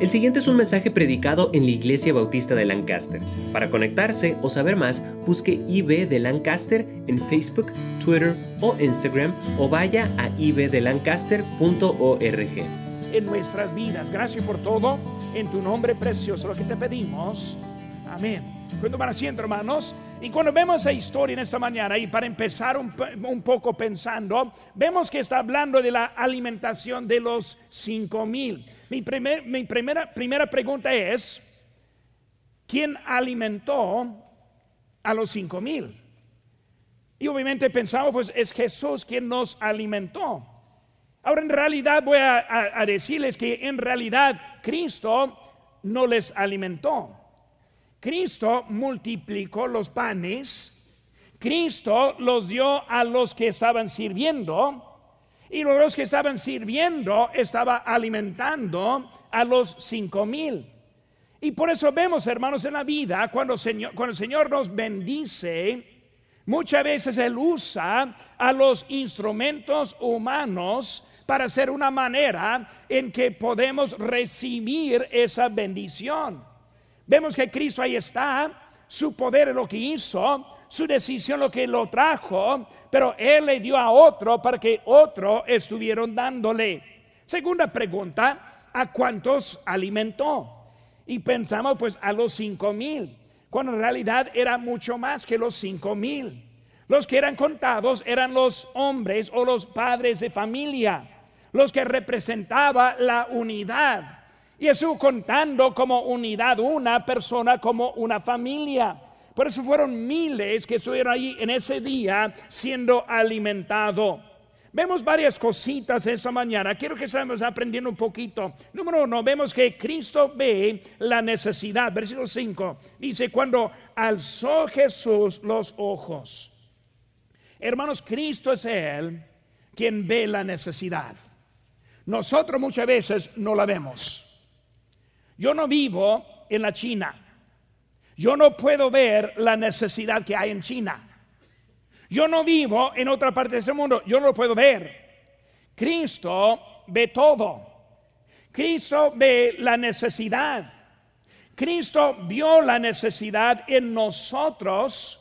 El siguiente es un mensaje predicado en la Iglesia Bautista de Lancaster. Para conectarse o saber más, busque IB de Lancaster en Facebook, Twitter o Instagram o vaya a ibdelancaster.org. En nuestras vidas, gracias por todo, en tu nombre precioso, lo que te pedimos. Amén. Cuando van haciendo, hermanos, y cuando vemos esa historia en esta mañana, y para empezar un, un, poco pensando, vemos que está hablando de la alimentación de los cinco mil. Mi, primer, mi primera, primera pregunta es, ¿quién alimentó a los cinco mil? Y obviamente pensamos, pues es Jesús quien nos alimentó. Ahora en realidad voy a, a, a decirles que en realidad Cristo no les alimentó. Cristo multiplicó los panes, Cristo los dio a los que estaban sirviendo y los que estaban sirviendo estaba alimentando a los cinco mil. Y por eso vemos, hermanos, en la vida, cuando, Señor, cuando el Señor nos bendice, muchas veces Él usa a los instrumentos humanos para hacer una manera en que podemos recibir esa bendición. Vemos que Cristo ahí está, su poder es lo que hizo, su decisión lo que lo trajo, pero Él le dio a otro para que otro estuvieron dándole. Segunda pregunta, ¿a cuántos alimentó? Y pensamos pues a los cinco mil, cuando en realidad era mucho más que los cinco mil. Los que eran contados eran los hombres o los padres de familia, los que representaba la unidad. Estuvo contando como unidad una persona, como una familia. Por eso fueron miles que estuvieron allí en ese día siendo alimentados. Vemos varias cositas esta mañana. Quiero que estemos aprendiendo un poquito. Número uno, vemos que Cristo ve la necesidad. Versículo 5 dice, cuando alzó Jesús los ojos. Hermanos, Cristo es Él quien ve la necesidad. Nosotros muchas veces no la vemos. Yo no vivo en la China. Yo no puedo ver la necesidad que hay en China. Yo no vivo en otra parte de este mundo. Yo no lo puedo ver. Cristo ve todo. Cristo ve la necesidad. Cristo vio la necesidad en nosotros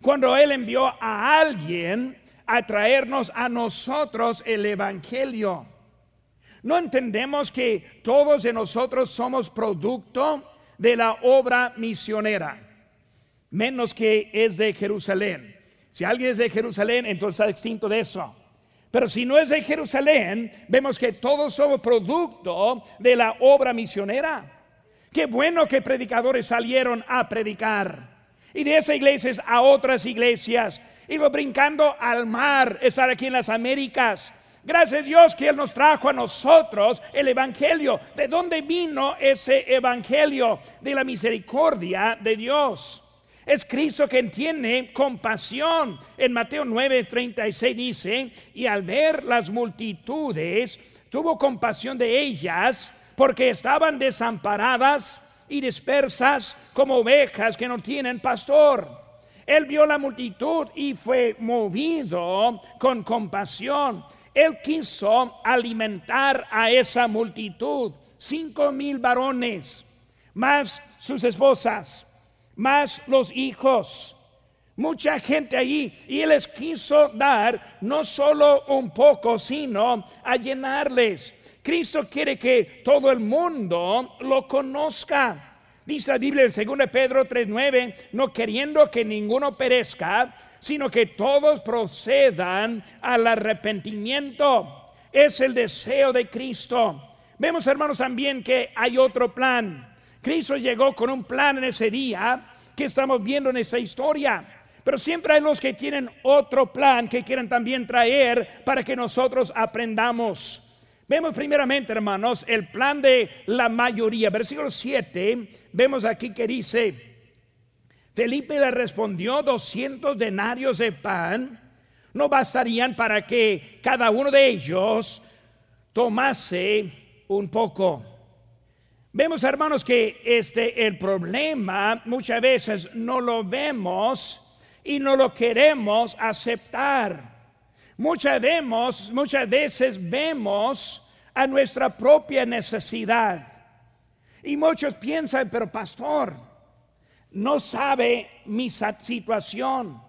cuando Él envió a alguien a traernos a nosotros el Evangelio. No entendemos que todos de nosotros somos producto de la obra misionera, menos que es de Jerusalén. Si alguien es de Jerusalén, entonces está extinto de eso. Pero si no es de Jerusalén, vemos que todos somos producto de la obra misionera. Qué bueno que predicadores salieron a predicar. Y de esas iglesias a otras iglesias. Iba brincando al mar, estar aquí en las Américas Gracias a Dios que Él nos trajo a nosotros el Evangelio. ¿De dónde vino ese Evangelio? De la misericordia de Dios. Es Cristo quien tiene compasión. En Mateo 9:36 dice, y al ver las multitudes, tuvo compasión de ellas porque estaban desamparadas y dispersas como ovejas que no tienen pastor. Él vio la multitud y fue movido con compasión él quiso alimentar a esa multitud, cinco mil varones, más sus esposas, más los hijos, mucha gente allí. Y Él les quiso dar no solo un poco, sino a llenarles. Cristo quiere que todo el mundo lo conozca. Dice la Biblia en 2 Pedro 3:9, no queriendo que ninguno perezca, sino que todos procedan al arrepentimiento. Es el deseo de Cristo. Vemos, hermanos, también que hay otro plan. Cristo llegó con un plan en ese día que estamos viendo en esta historia. Pero siempre hay los que tienen otro plan que quieren también traer para que nosotros aprendamos. Vemos primeramente, hermanos, el plan de la mayoría. Versículo 7, vemos aquí que dice, Felipe le respondió, 200 denarios de pan no bastarían para que cada uno de ellos tomase un poco. Vemos, hermanos, que este el problema muchas veces no lo vemos y no lo queremos aceptar. Muchas, vemos, muchas veces vemos a nuestra propia necesidad Y muchos piensan, pero pastor, no sabe mi situación,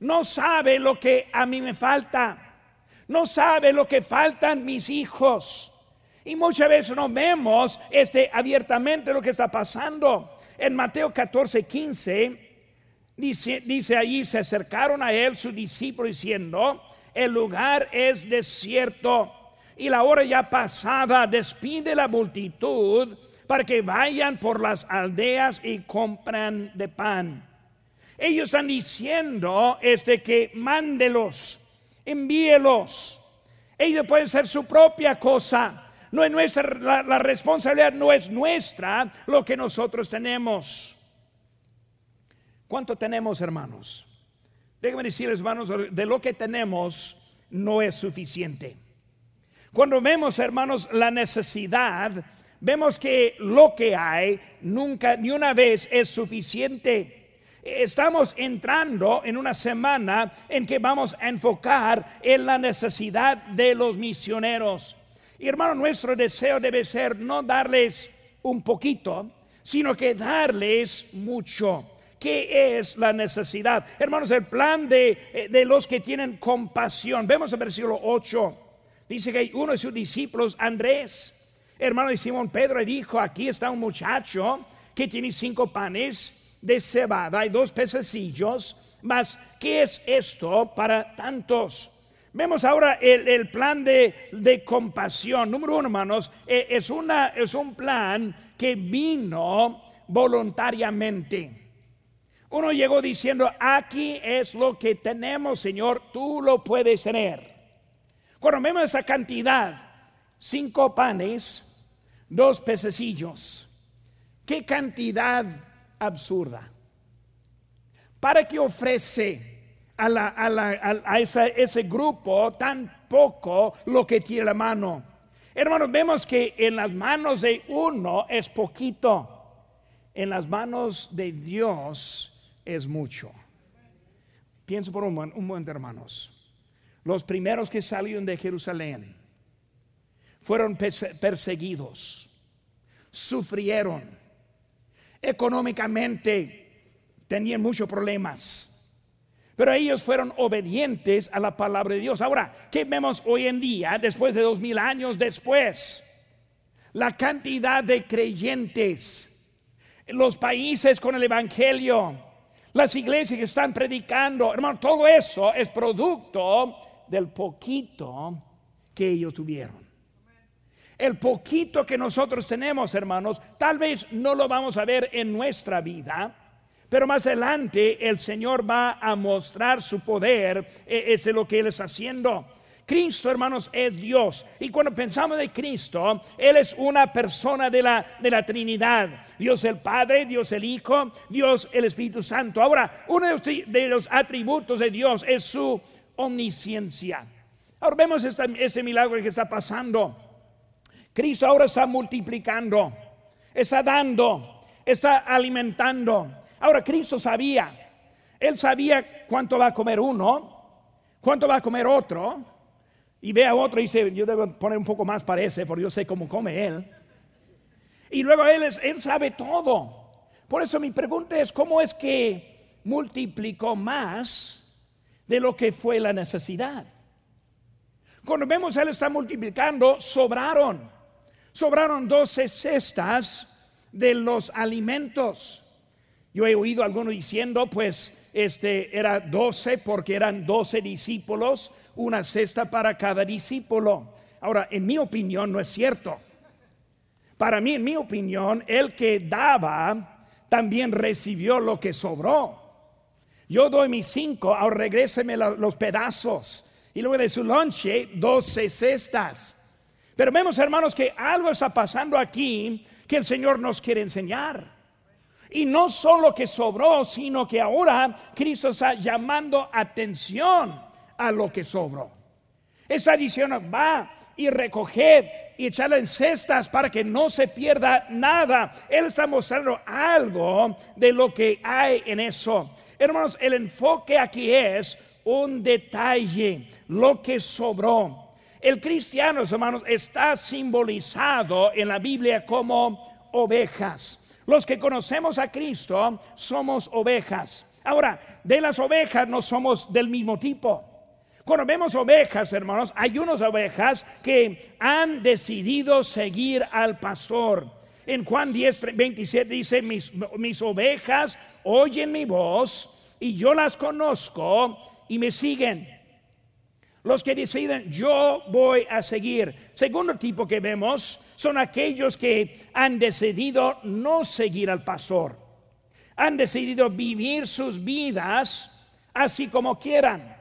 no sabe lo que a mí me falta, no sabe lo que faltan mis hijos. Y muchas veces no vemos este, abiertamente lo que está pasando. En Mateo 14, 15, dice, dice allí, se acercaron a él sus discípulos diciendo, el lugar es desierto y la hora ya pasada, despide la multitud para que vayan por las aldeas y compran de pan. Ellos están diciendo este que mándelos, envíelos. Ellos pueden ser su propia cosa. No es nuestra, la, responsabilidad no es nuestra lo que nosotros tenemos. ¿Cuánto tenemos, hermanos? Déjenme decirles, hermanos, de lo que tenemos no es suficiente. Cuando vemos, hermanos, la necesidad, vemos que lo que hay nunca, ni una vez es suficiente. Estamos entrando en una semana en que vamos a enfocar en la necesidad de los misioneros. Y hermano, nuestro deseo debe ser no darles un poquito, sino que darles mucho. ¿Qué es la necesidad? Hermanos, el plan de, eh, de los que tienen compasión. Vemos el versículo 8. Dice que uno de sus discípulos, Andrés, hermano de Simón Pedro, dijo, aquí está un muchacho que tiene cinco panes de cebada y dos pececillos, mas ¿qué es esto para tantos? Vemos ahora el, plan de, compasión. Número uno, hermanos, eh, es, una, es un plan que vino voluntariamente. Uno llegó diciendo, aquí es lo que tenemos, Señor, tú lo puedes tener. Cuando vemos esa cantidad, cinco panes, dos pececillos, qué cantidad absurda. ¿Para qué ofrece a, ese grupo tan poco lo que tiene la mano? Hermanos, vemos que en las manos de uno es poquito, en las manos de Dios es mucho. Pienso por un, un momento, hermanos. Los primeros que salieron de Jerusalén fueron perseguidos, sufrieron económicamente tenían muchos problemas. Pero ellos fueron obedientes a la palabra de Dios. Ahora, ¿qué vemos hoy en día, después de dos mil años después? La cantidad de creyentes, los países con el Evangelio, las iglesias que están predicando, hermano, todo eso es producto del poquito que ellos tuvieron. El poquito que nosotros tenemos, hermanos, tal vez no lo vamos a ver en nuestra vida, pero más adelante el Señor va a mostrar su poder, e, es lo que Él está haciendo. Cristo, hermanos, es Dios. Y cuando pensamos de Cristo, Él es una persona de la, de la Trinidad. Dios el Padre, Dios el Hijo, Dios el Espíritu Santo. Ahora, uno de los, atributos de Dios es su omnisciencia. Ahora vemos este milagro que está pasando. Cristo ahora está multiplicando, está dando, está alimentando. Ahora Cristo sabía, Él sabía cuánto va a comer uno, cuánto va a comer otro, y ve a otro y dice, yo debo poner un poco más para ese, porque yo sé cómo come Él. Y luego Él, él sabe todo. Por eso mi pregunta es, ¿cómo es que multiplicó más de lo que fue la necesidad? Cuando vemos Él está multiplicando, sobraron sobraron doce cestas de los alimentos. Yo he oído algunos diciendo, pues, este era doce porque eran doce discípulos, una cesta para cada discípulo. Ahora, en mi opinión, no es cierto. Para mí, en mi opinión, el que daba también recibió lo que sobró. Yo doy mis cinco, ahora regréseme los pedazos. Y luego de su lonche, doce cestas. Pero vemos, hermanos, que algo está pasando aquí que el Señor nos quiere enseñar. Y no solo que sobró, sino que ahora Cristo está llamando atención a lo que sobró. Está diciendo, va y recoged y echarle en cestas para que no se pierda nada. Él está mostrando algo de lo que hay en eso. Hermanos, el enfoque aquí es un detalle, lo que sobró. El cristiano, hermanos, está simbolizado en la Biblia como ovejas. Los que conocemos a Cristo somos ovejas. Ahora, de las ovejas no somos del mismo tipo. Cuando vemos ovejas, hermanos, hay unas ovejas que han decidido seguir al pastor. En Juan 10, 27 dice, mis, mis ovejas oyen mi voz y yo las conozco y me siguen. Los que deciden, yo voy a seguir. Segundo tipo que vemos son aquellos que han decidido no seguir al pastor. Han decidido vivir sus vidas así como quieran.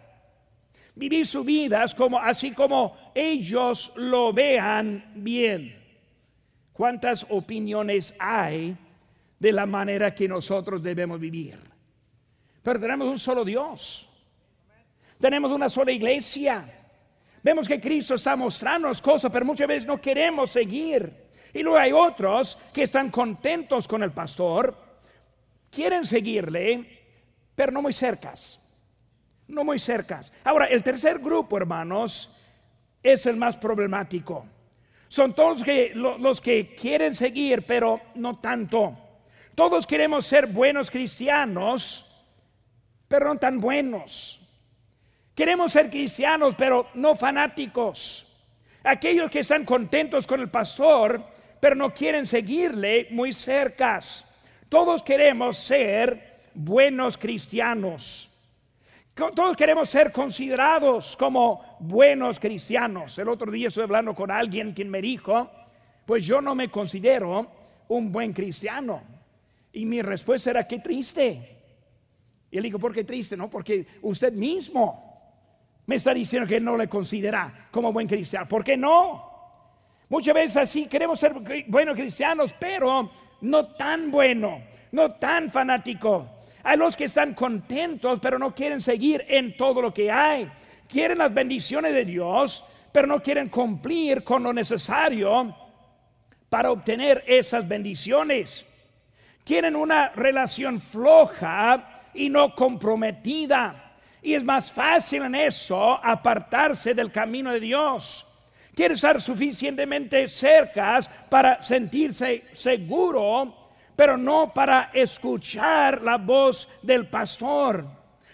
Vivir sus vidas como, así como ellos lo vean bien. ¿Cuántas opiniones hay de la manera que nosotros debemos vivir? Pero tenemos un solo Dios. Tenemos una sola iglesia. Vemos que Cristo está mostrándonos cosas, pero muchas veces no queremos seguir. Y luego hay otros que están contentos con el pastor, quieren seguirle, pero no muy cercas. No muy cercas. Ahora, el tercer grupo, hermanos, es el más problemático. Son todos los que quieren seguir, pero no tanto. Todos queremos ser buenos cristianos, pero no tan buenos. Queremos ser cristianos, pero no fanáticos. Aquellos que están contentos con el pastor, pero no quieren seguirle muy cercas. Todos queremos ser buenos cristianos. Todos queremos ser considerados como buenos cristianos. El otro día estuve hablando con alguien quien me dijo, pues yo no me considero un buen cristiano. Y mi respuesta era, qué triste. Y él dijo, ¿por qué triste? No, porque usted mismo me está diciendo que no le considera como buen cristiano. ¿Por qué no? Muchas veces así queremos ser buenos cristianos, pero no tan bueno, no tan fanático. Hay los que están contentos, pero no quieren seguir en todo lo que hay. Quieren las bendiciones de Dios, pero no quieren cumplir con lo necesario para obtener esas bendiciones. Quieren una relación floja y no comprometida. Y es más fácil en eso apartarse del camino de Dios. Quiere estar suficientemente cerca para sentirse seguro, pero no para escuchar la voz del pastor.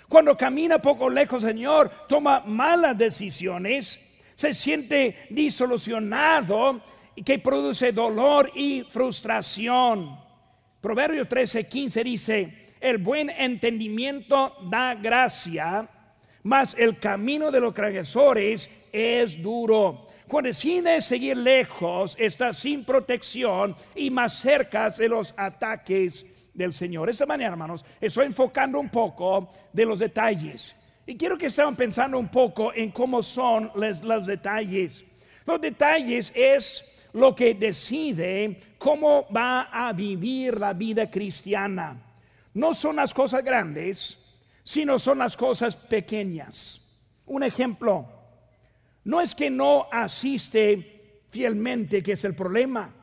Cuando camina poco lejos, Señor, toma malas decisiones, se siente disolucionado y que produce dolor y frustración. Proverbios 13, 15 dice, el buen entendimiento da gracia, mas el camino de los transgresores es duro. Cuando decide seguir lejos, está sin protección y más cerca de los ataques del Señor. Esta mañana, hermanos, estoy enfocando un poco de los detalles. Y quiero que estén pensando un poco en cómo son los detalles. Los detalles es lo que decide cómo va a vivir la vida cristiana no son las cosas grandes, sino son las cosas pequeñas. Un ejemplo, no es que no asiste fielmente, que es el problema.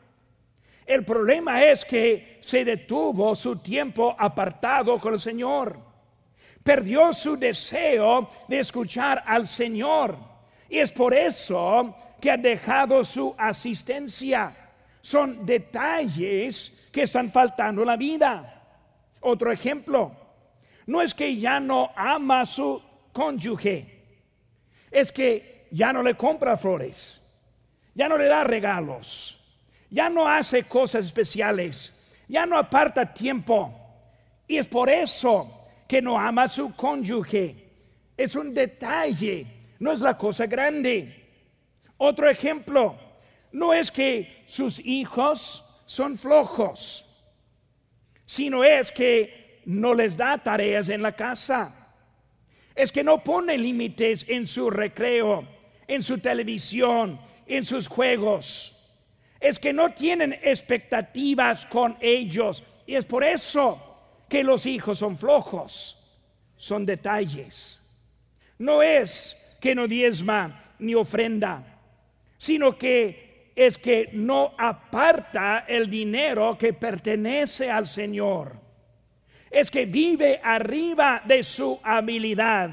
El problema es que se detuvo su tiempo apartado con el Señor. Perdió su deseo de escuchar al Señor. Y es por eso que ha dejado su asistencia. Son detalles que están faltando en la vida. Otro ejemplo, no es que ya no ama a su cónyuge, es que ya no le compra flores, ya no le da regalos, ya no hace cosas especiales, ya no aparta tiempo. Y es por eso que no ama a su cónyuge. Es un detalle, no es la cosa grande. Otro ejemplo, no es que sus hijos son flojos sino es que no les da tareas en la casa. Es que no pone límites en su recreo, en su televisión, en sus juegos. Es que no tienen expectativas con ellos. Y es por eso que los hijos son flojos. Son detalles. No es que no diezma ni ofrenda, sino que es que no aparta el dinero que pertenece al Señor. Es que vive arriba de su habilidad.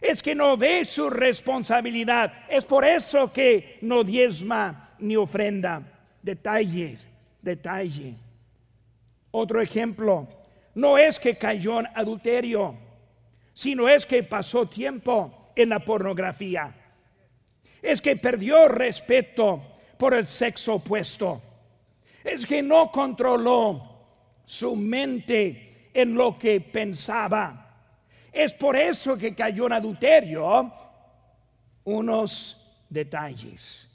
Es que no ve su responsabilidad. Es por eso que no diezma ni ofrenda. Detalles. detalle. Otro ejemplo, no es que cayó en adulterio, sino es que pasó tiempo en la pornografía. Es que perdió respeto por el sexo opuesto. Es que no controló su mente en lo que pensaba. Es por eso que cayó en adulterio unos detalles.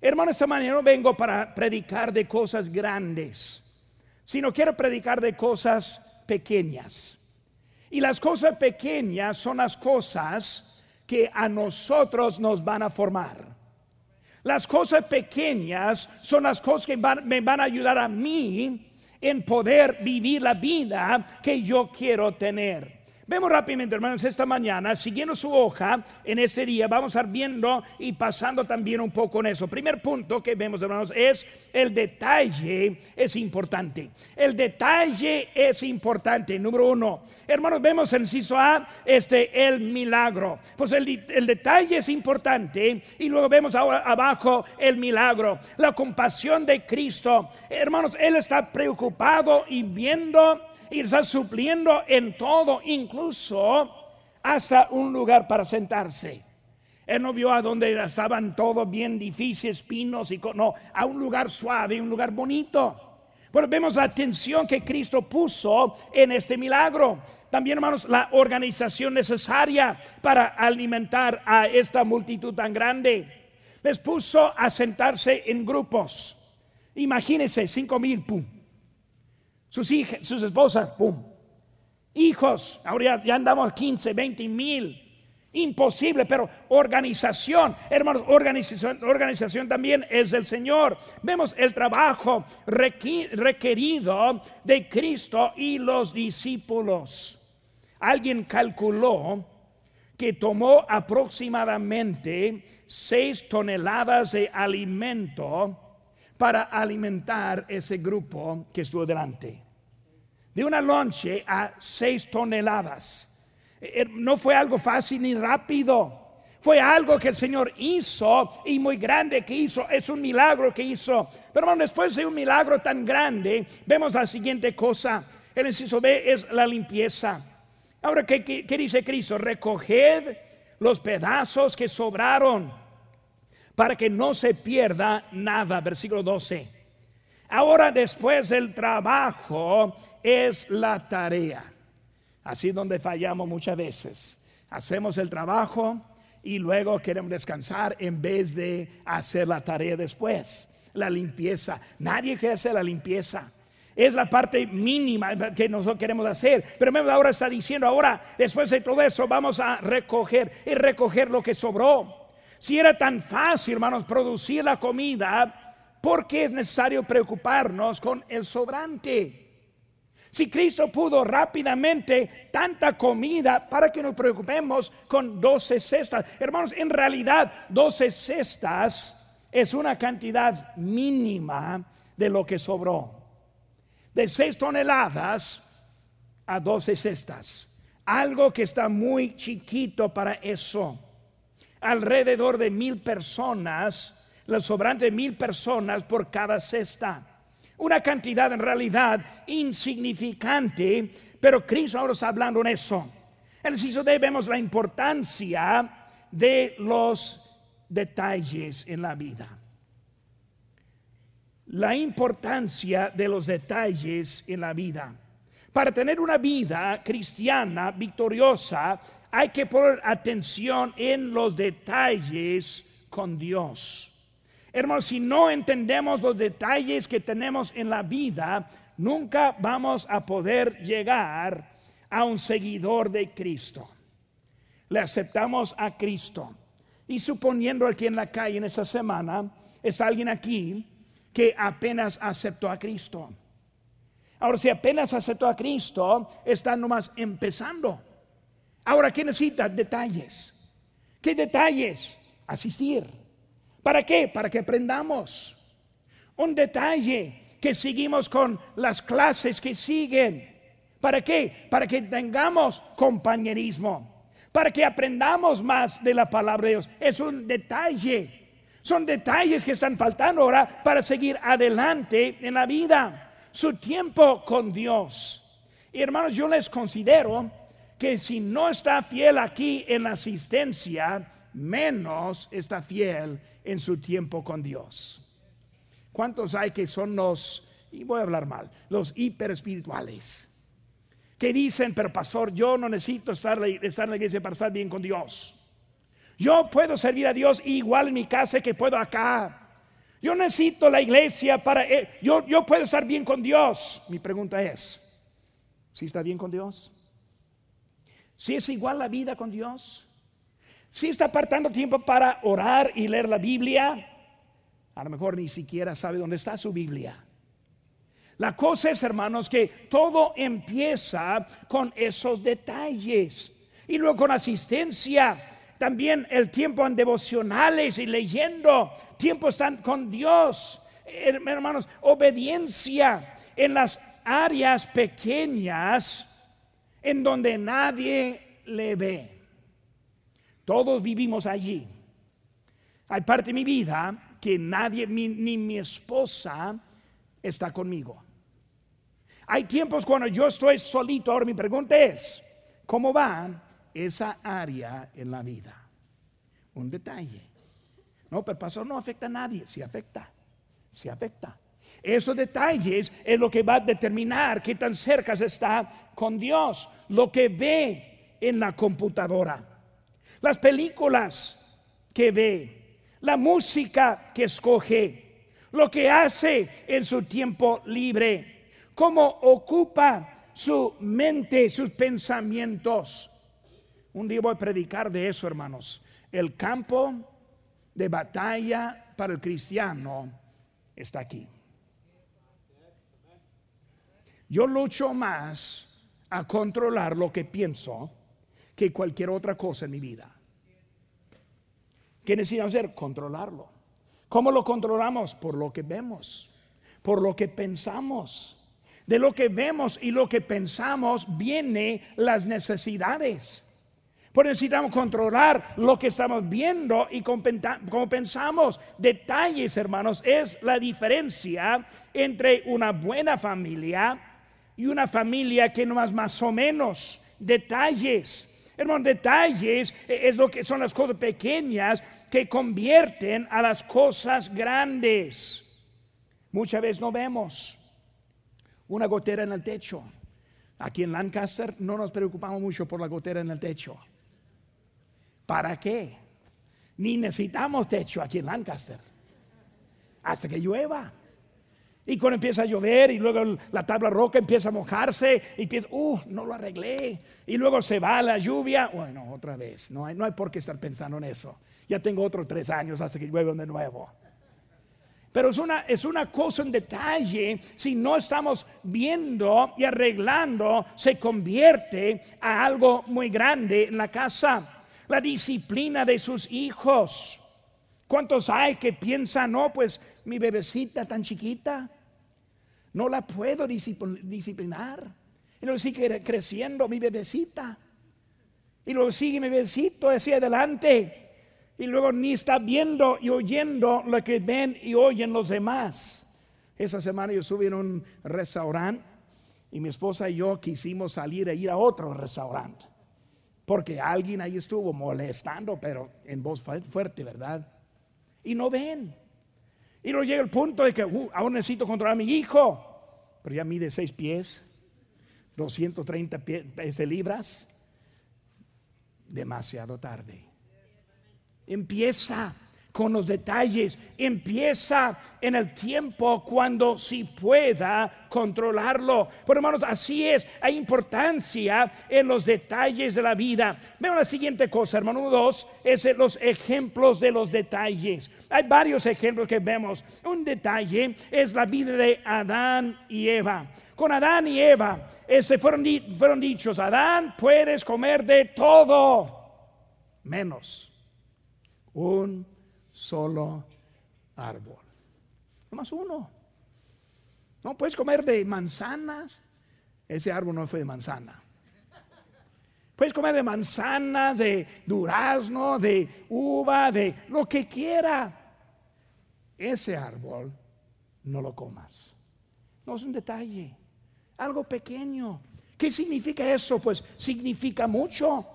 Hermano, esta mañana no vengo para predicar de cosas grandes, sino quiero predicar de cosas pequeñas. Y las cosas pequeñas son las cosas que a nosotros nos van a formar. Las cosas pequeñas son las cosas que me van a ayudar a mí en poder vivir la vida que yo quiero tener. Vemos rápidamente, hermanos, esta mañana, siguiendo su hoja en este día, vamos a estar viendo y pasando también un poco en eso. Primer punto que vemos, hermanos, es el detalle es importante. El detalle es importante. Número uno, hermanos, vemos en inciso A, este, el milagro. Pues el, el detalle es importante y luego vemos abajo el milagro, la compasión de Cristo. Hermanos, Él está preocupado y viendo y está supliendo en todo, incluso hasta un lugar para sentarse. Él no vio a donde estaban todos bien difíciles, pinos y no, a un lugar suave, un lugar bonito. Pero vemos la atención que Cristo puso en este milagro. También, hermanos, la organización necesaria para alimentar a esta multitud tan grande. Les puso a sentarse en grupos. Imagínense, cinco mil, sus hijas, sus esposas, ¡pum! Hijos, ahora ya, andamos 15, 20 mil. Imposible, pero organización, hermanos, organización, organización también es del Señor. Vemos el trabajo requerido de Cristo y los discípulos. Alguien calculó que tomó aproximadamente 6 toneladas de alimento para alimentar ese grupo que estuvo delante. De una lonche a seis toneladas. Eh, no fue algo fácil ni rápido. Fue algo que el Señor hizo y muy grande que hizo. Es un milagro que hizo. Pero bueno, después de un milagro tan grande, vemos la siguiente cosa. El inciso B es la limpieza. Ahora, ¿qué, qué dice Cristo? Recoged los pedazos que sobraron para que no se pierda nada. Versículo 12. Ahora después del trabajo es la tarea. Así donde fallamos muchas veces. Hacemos el trabajo y luego queremos descansar en vez de hacer la tarea después. La limpieza. Nadie quiere hacer la limpieza. Es la parte mínima que nosotros queremos hacer. Pero ahora está diciendo, ahora después de todo eso vamos a recoger y recoger lo que sobró. Si era tan fácil, hermanos, producir la comida, ¿por qué es necesario preocuparnos con el sobrante? Si Cristo pudo rápidamente tanta comida, para que nos preocupemos con 12 cestas. Hermanos, en realidad 12 cestas es una cantidad mínima de lo que sobró. De 6 toneladas a 12 cestas. Algo que está muy chiquito para eso alrededor de mil personas, la sobrante mil personas por cada cesta. Una cantidad en realidad insignificante, pero Cristo ahora está hablando en eso. En el de vemos la importancia de los detalles en la vida. La importancia de los detalles en la vida. Para tener una vida cristiana victoriosa, hay que poner atención en los detalles con Dios. Hermanos, si no entendemos los detalles que tenemos en la vida, nunca vamos a poder llegar a un seguidor de Cristo. Le aceptamos a Cristo. Y suponiendo aquí en la calle en esta semana, es alguien aquí que apenas aceptó a Cristo. Ahora, si apenas aceptó a Cristo, está nomás empezando. Ahora, ¿qué necesita? Detalles. ¿Qué detalles? Asistir. ¿Para qué? Para que aprendamos. Un detalle que seguimos con las clases que siguen. ¿Para qué? Para que tengamos compañerismo. Para que aprendamos más de la palabra de Dios. Es un detalle. Son detalles que están faltando ahora para seguir adelante en la vida. Su tiempo con Dios. Y hermanos, yo les considero que si no está fiel aquí en la asistencia, menos está fiel en su tiempo con Dios. ¿Cuántos hay que son los, y voy a hablar mal, los hiperespirituales? Que dicen, pero pastor, yo no necesito estar, estar en la iglesia para estar bien con Dios. Yo puedo servir a Dios igual en mi casa que puedo acá. Yo necesito la iglesia para... Eh, yo, yo puedo estar bien con Dios. Mi pregunta es, ¿si está bien con Dios? ¿Si es igual la vida con Dios? Si está apartando tiempo para orar y leer la Biblia, a lo mejor ni siquiera sabe dónde está su Biblia. La cosa es, hermanos, que todo empieza con esos detalles y luego con asistencia. También el tiempo en devocionales y leyendo, tiempo están con Dios, hermanos, obediencia en las áreas pequeñas en donde nadie le ve. Todos vivimos allí. Hay parte de mi vida que nadie, ni mi esposa, está conmigo. Hay tiempos cuando yo estoy solito. Ahora mi pregunta es, ¿cómo va esa área en la vida? Un detalle. No, pero pastor no afecta a nadie. Si afecta, si afecta. Esos detalles es lo que va a determinar qué tan cerca se está con Dios. Lo que ve en la computadora las películas que ve, la música que escoge, lo que hace en su tiempo libre, cómo ocupa su mente, sus pensamientos. Un día voy a predicar de eso, hermanos. El campo de batalla para el cristiano está aquí. Yo lucho más a controlar lo que pienso que cualquier otra cosa en mi vida. ¿Qué necesitamos hacer? Controlarlo. ¿Cómo lo controlamos? Por lo que vemos, por lo que pensamos. De lo que vemos y lo que pensamos viene las necesidades. Por necesitamos controlar lo que estamos viendo y como pensamos. Detalles, hermanos, es la diferencia entre una buena familia y una familia que no es más o menos. Detalles. Hermano, detalles eh, es lo que son las cosas pequeñas que convierten a las cosas grandes. Muchas veces no vemos una gotera en el techo. Aquí en Lancaster no nos preocupamos mucho por la gotera en el techo. ¿Para qué? Ni necesitamos techo aquí en Lancaster. Hasta que llueva. Y cuando empieza a llover y luego la tabla roca empieza a mojarse y piensa, uh, no lo arreglé. Y luego se va la lluvia. Bueno, otra vez, no hay, no hay por qué estar pensando en eso. Ya tengo otros tres años hasta que llueva de nuevo. Pero es una, es una cosa en detalle, si no estamos viendo y arreglando, se convierte a algo muy grande en la casa. La disciplina de sus hijos. ¿Cuántos hay que piensan, no, pues mi bebecita tan chiquita, no la puedo disciplinar? Y luego sigue creciendo mi bebecita. Y luego sigue mi bebecito hacia adelante. Y luego ni está viendo y oyendo lo que ven y oyen los demás. Esa semana yo estuve en un restaurante y mi esposa y yo quisimos salir e ir a otro restaurante. Porque alguien ahí estuvo molestando, pero en voz fuerte, ¿verdad? Y no ven. Y luego llega el punto de que uh, ahora necesito controlar a mi hijo, pero ya mide seis pies, 230 pies, libras. Demasiado tarde. Empieza con los detalles. Empieza en el tiempo cuando si pueda controlarlo. Pero hermanos, así es. Hay importancia en los detalles de la vida. Vean la siguiente cosa, hermano. Dos es los ejemplos de los detalles. Hay varios ejemplos que vemos. Un detalle es la vida de Adán y Eva. Con Adán y Eva fueron, fueron dichos, Adán, puedes comer de todo, menos un solo árbol. más uno. No puedes comer de manzanas. Ese árbol no fue de manzana. Puedes comer de manzanas, de durazno, de uva, de lo que quiera. ese árbol no lo comas. No es un detalle, algo pequeño. ¿Qué significa eso? Pues significa mucho.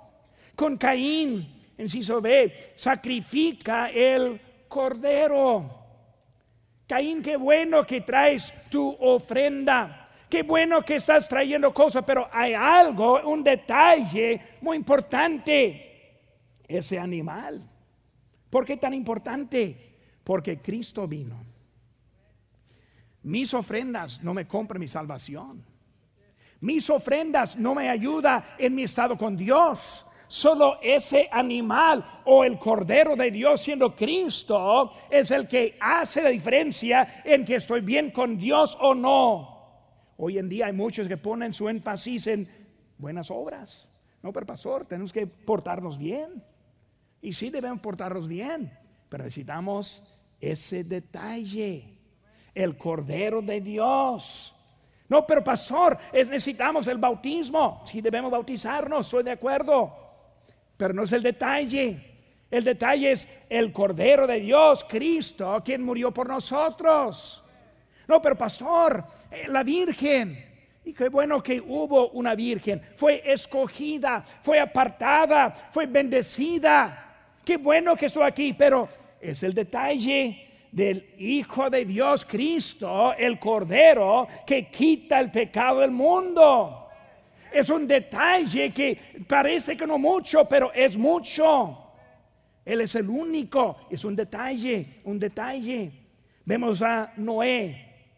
Con Caín, en B, sacrifica el cordero. Caín, qué bueno que traes tu ofrenda. Qué bueno que estás trayendo cosas, pero hay algo, un detalle muy importante. Ese animal. ¿Por qué tan importante? Porque Cristo vino. Mis ofrendas no me compran mi salvación. Mis ofrendas no me ayudan en mi estado con Dios. Solo ese animal o el Cordero de Dios siendo Cristo es el que hace la diferencia en que estoy bien con Dios o no. Hoy en día hay muchos que ponen su énfasis en buenas obras. No, pero pastor, tenemos que portarnos bien. Y sí debemos portarnos bien, pero necesitamos ese detalle. El Cordero de Dios. No, pero pastor, necesitamos el bautismo. Sí debemos bautizarnos, estoy de acuerdo. Pero no es el detalle. El detalle es el Cordero de Dios, Cristo, quien murió por nosotros. No, pero pastor, eh, la Virgen. Y qué bueno que hubo una Virgen. Fue escogida, fue apartada, fue bendecida. Qué bueno que estoy aquí, pero es el detalle del Hijo de Dios, Cristo, el Cordero, que quita el pecado del mundo es un detalle que parece que no mucho, pero es mucho. Él es el único, es un detalle, un detalle. Vemos a Noé.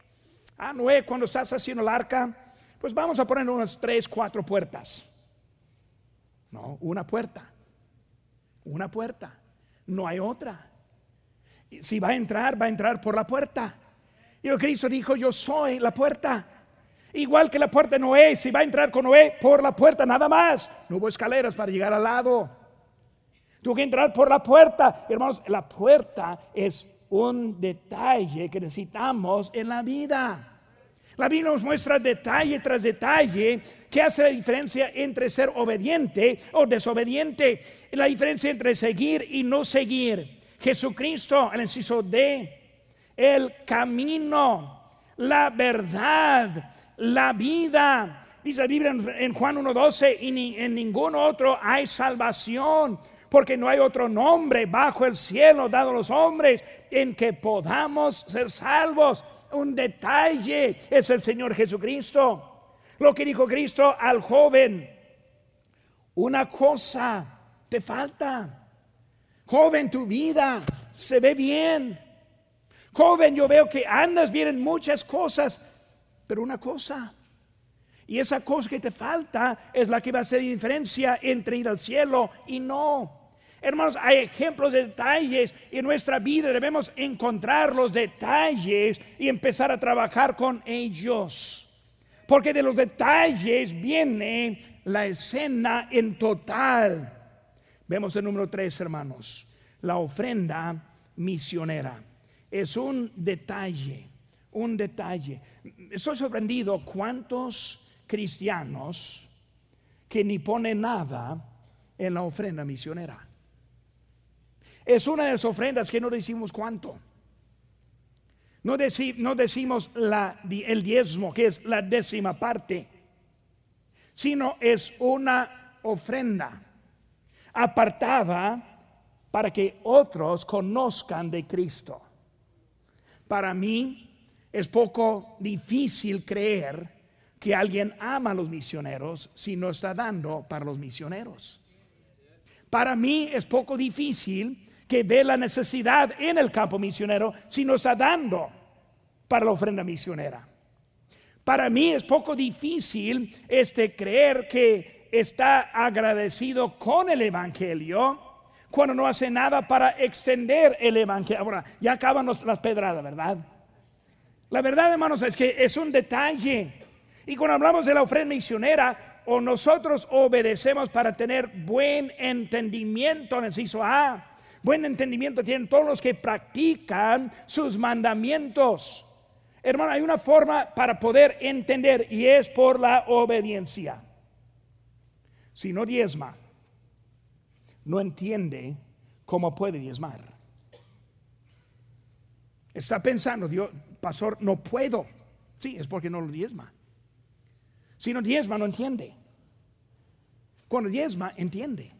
A Noé cuando estás haciendo el arca, pues vamos a poner unas tres, cuatro puertas. No, una puerta. Una puerta. No hay otra. Si va a entrar, va a entrar por la puerta. Y Cristo dijo, yo soy la puerta. Igual que la puerta de Noé, si va a entrar con Noé por la puerta nada más, no hubo escaleras para llegar al lado. Tuvo que entrar por la puerta. Hermanos, la puerta es un detalle que necesitamos en la vida. La Biblia nos muestra detalle tras detalle que hace la diferencia entre ser obediente o desobediente, la diferencia entre seguir y no seguir. Jesucristo, el inciso D, el camino, la verdad, la vida. Dice la Biblia en Juan 1.12, y ni, en ningún otro hay salvación, porque no hay otro nombre bajo el cielo dado a los hombres en que podamos ser salvos. Un detalle es el Señor Jesucristo. Lo que dijo Cristo al joven, una cosa te falta. Joven, tu vida se ve bien. Joven, yo veo que andas bien en muchas cosas, pero una cosa. Y esa cosa que te falta es la que va a hacer diferencia entre ir al cielo y no. Hermanos, hay ejemplos de detalles en nuestra vida debemos encontrar los detalles y empezar a trabajar con ellos. Porque de los detalles viene la escena en total. Vemos el número tres, hermanos. La ofrenda misionera. Es un detalle un detalle. Estoy sorprendido cuántos cristianos que ni ponen nada en la ofrenda misionera. Es una de las ofrendas que no decimos cuánto. No, no decimos la, el diezmo, que es la décima parte, sino es una ofrenda apartada para que otros conozcan de Cristo. Para mí, es poco difícil creer que alguien ama a los misioneros si no está dando para los misioneros. Para mí es poco difícil que ve la necesidad en el campo misionero si no está dando para la ofrenda misionera. Para mí es poco difícil este creer que está agradecido con el evangelio cuando no hace nada para extender el evangelio. Ahora, ya acaban las pedradas, ¿verdad? La verdad, hermanos, es que es un detalle. Y cuando hablamos de la ofrenda misionera, o nosotros obedecemos para tener buen entendimiento, inciso A. Buen entendimiento tienen todos los que practican sus mandamientos. Hermano, hay una forma para poder entender y es por la obediencia. Si no diezma, no entiende cómo puede diezmar. Está pensando, Dios, pastor, no puedo. Sí, es porque no lo diezma. Si no diezma, no entiende. Cuando diezma, entiende.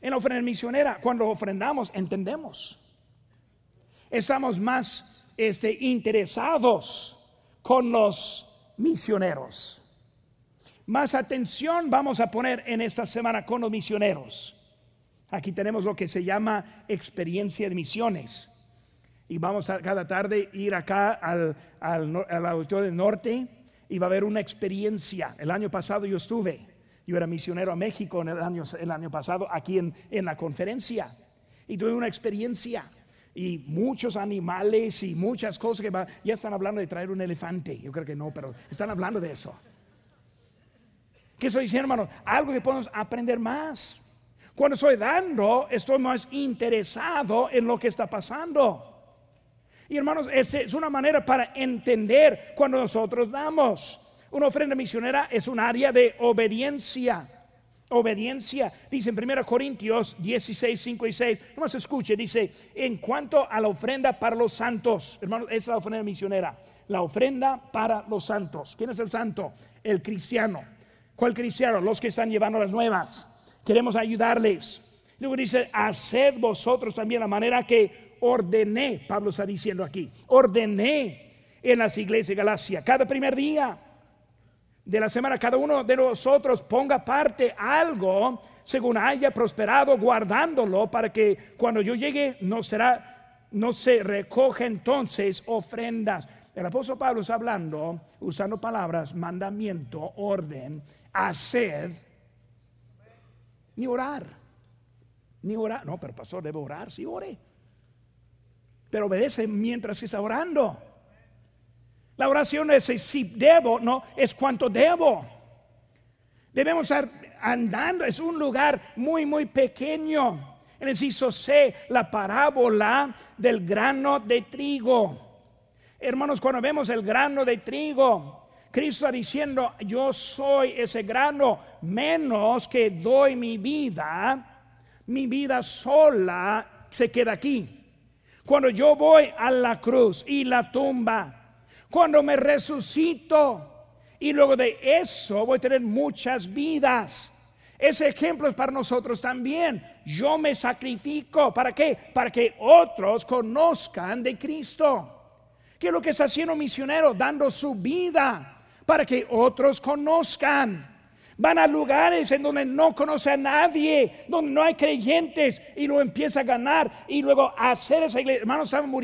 En la ofrenda misionera, cuando ofrendamos, entendemos. Estamos más este, interesados con los misioneros. Más atención vamos a poner en esta semana con los misioneros. Aquí tenemos lo que se llama experiencia de misiones. Y vamos cada tarde ir acá al, al, al auditorio del norte y va a haber una experiencia. El año pasado yo estuve, yo era misionero a México en el año, el año pasado aquí en, en la conferencia y tuve una experiencia y muchos animales y muchas cosas que ya están hablando de traer un elefante. Yo creo que no, pero están hablando de eso. ¿Qué estoy diciendo, hermano? Algo que podemos aprender más. Cuando estoy dando, estoy más interesado en lo que está pasando. Y hermanos, esta es una manera para entender cuando nosotros damos. Una ofrenda misionera es un área de obediencia. Obediencia, dice en 1 Corintios 16, 5 y 6. se escuche, dice, en cuanto a la ofrenda para los santos, hermanos, esa es la ofrenda misionera. La ofrenda para los santos. ¿Quién es el santo? El cristiano. ¿Cuál cristiano? Los que están llevando las nuevas. Queremos ayudarles. Luego dice, haced vosotros también la manera que ordené, Pablo está diciendo aquí, ordené en las iglesias de Galacia, cada primer día de la semana, cada uno de nosotros ponga parte algo según haya prosperado, guardándolo para que cuando yo llegue no será, no se recoge entonces ofrendas. El apóstol Pablo está hablando, usando palabras, mandamiento, orden, hacer, ni orar, ni orar. No, pero pastor, debe orar, sí ore. Pero obedece mientras está orando. La oración es si debo, no, es cuánto debo. Debemos estar andando, es un lugar muy, muy pequeño. En el inciso C, la parábola del grano de trigo. Hermanos, cuando vemos el grano de trigo, Cristo está diciendo, yo soy ese grano, menos que doy mi vida, mi vida sola se queda aquí. Cuando yo voy a la cruz y la tumba, cuando me resucito y luego de eso voy a tener muchas vidas. Ese ejemplo es para nosotros también. Yo me sacrifico. ¿Para qué? Para que otros conozcan de Cristo. ¿Qué es lo que está haciendo misionero? Dando su vida para que otros conozcan. Van a lugares en donde no conoce a nadie, donde no hay creyentes y lo empieza a ganar y luego hacer esa iglesia. Hermanos, estamos muriendo